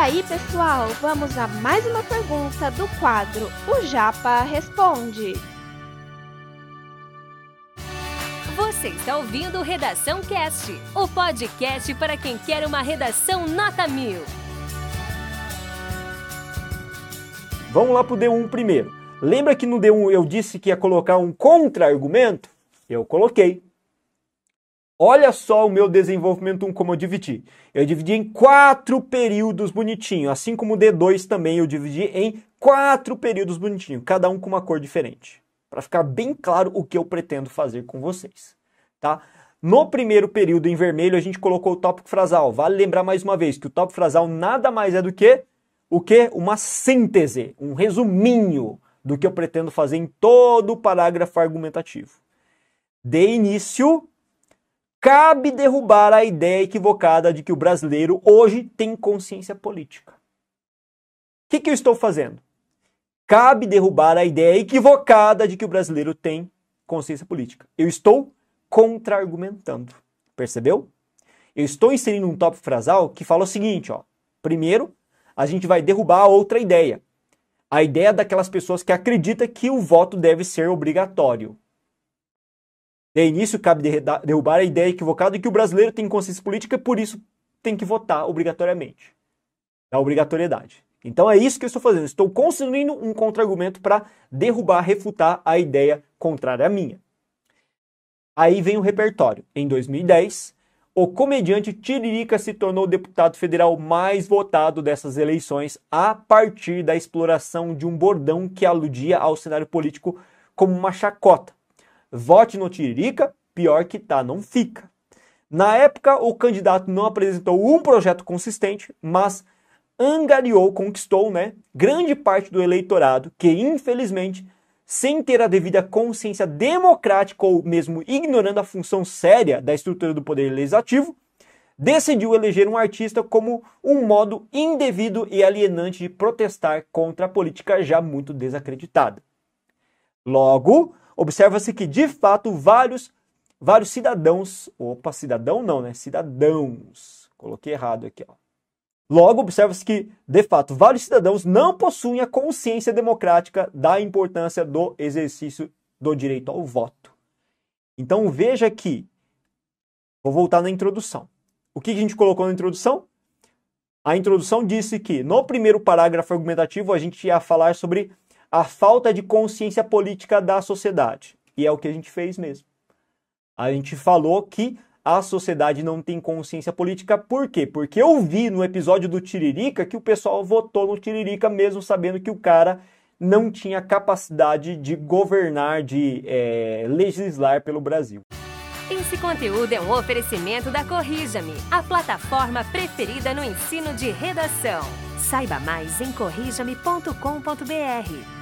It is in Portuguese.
aí, pessoal, vamos a mais uma pergunta do quadro O Japa Responde. Você está ouvindo Redação Cast, o podcast para quem quer uma redação nota mil. Vamos lá pro D1 primeiro. Lembra que no D1 eu disse que ia colocar um contra-argumento? Eu coloquei. Olha só o meu desenvolvimento 1 como eu dividi. Eu dividi em quatro períodos bonitinho, assim como o D2 também eu dividi em quatro períodos bonitinho, cada um com uma cor diferente, para ficar bem claro o que eu pretendo fazer com vocês, tá? No primeiro período em vermelho a gente colocou o tópico frasal. Vale lembrar mais uma vez que o tópico frasal nada mais é do que o que? Uma síntese, um resuminho do que eu pretendo fazer em todo o parágrafo argumentativo. De início, cabe derrubar a ideia equivocada de que o brasileiro hoje tem consciência política. O que, que eu estou fazendo? Cabe derrubar a ideia equivocada de que o brasileiro tem consciência política. Eu estou contra-argumentando. Percebeu? Eu estou inserindo um tópico frasal que fala o seguinte, ó. Primeiro, a gente vai derrubar a outra ideia. A ideia daquelas pessoas que acreditam que o voto deve ser obrigatório. De início, cabe derrubar a ideia equivocada de que o brasileiro tem consciência política e por isso tem que votar obrigatoriamente. Da obrigatoriedade. Então é isso que eu estou fazendo. Estou construindo um contra-argumento para derrubar, refutar a ideia contrária à minha. Aí vem o repertório. Em 2010, o comediante Tiririca se tornou o deputado federal mais votado dessas eleições a partir da exploração de um bordão que aludia ao cenário político como uma chacota. Vote no Tiririca, pior que tá, não fica. Na época, o candidato não apresentou um projeto consistente, mas angariou, conquistou, né, grande parte do eleitorado que, infelizmente, sem ter a devida consciência democrática ou mesmo ignorando a função séria da estrutura do poder legislativo, decidiu eleger um artista como um modo indevido e alienante de protestar contra a política já muito desacreditada. Logo, observa-se que de fato vários vários cidadãos, opa, cidadão não, né? Cidadãos. Coloquei errado aqui, ó. Logo, observa-se que, de fato, vários cidadãos não possuem a consciência democrática da importância do exercício do direito ao voto. Então, veja que, vou voltar na introdução. O que a gente colocou na introdução? A introdução disse que, no primeiro parágrafo argumentativo, a gente ia falar sobre a falta de consciência política da sociedade. E é o que a gente fez mesmo. A gente falou que a sociedade não tem consciência política. Por quê? Porque eu vi no episódio do Tiririca que o pessoal votou no Tiririca mesmo sabendo que o cara não tinha capacidade de governar, de é, legislar pelo Brasil. Esse conteúdo é um oferecimento da Corrija-me, a plataforma preferida no ensino de redação. Saiba mais em corrijame.com.br.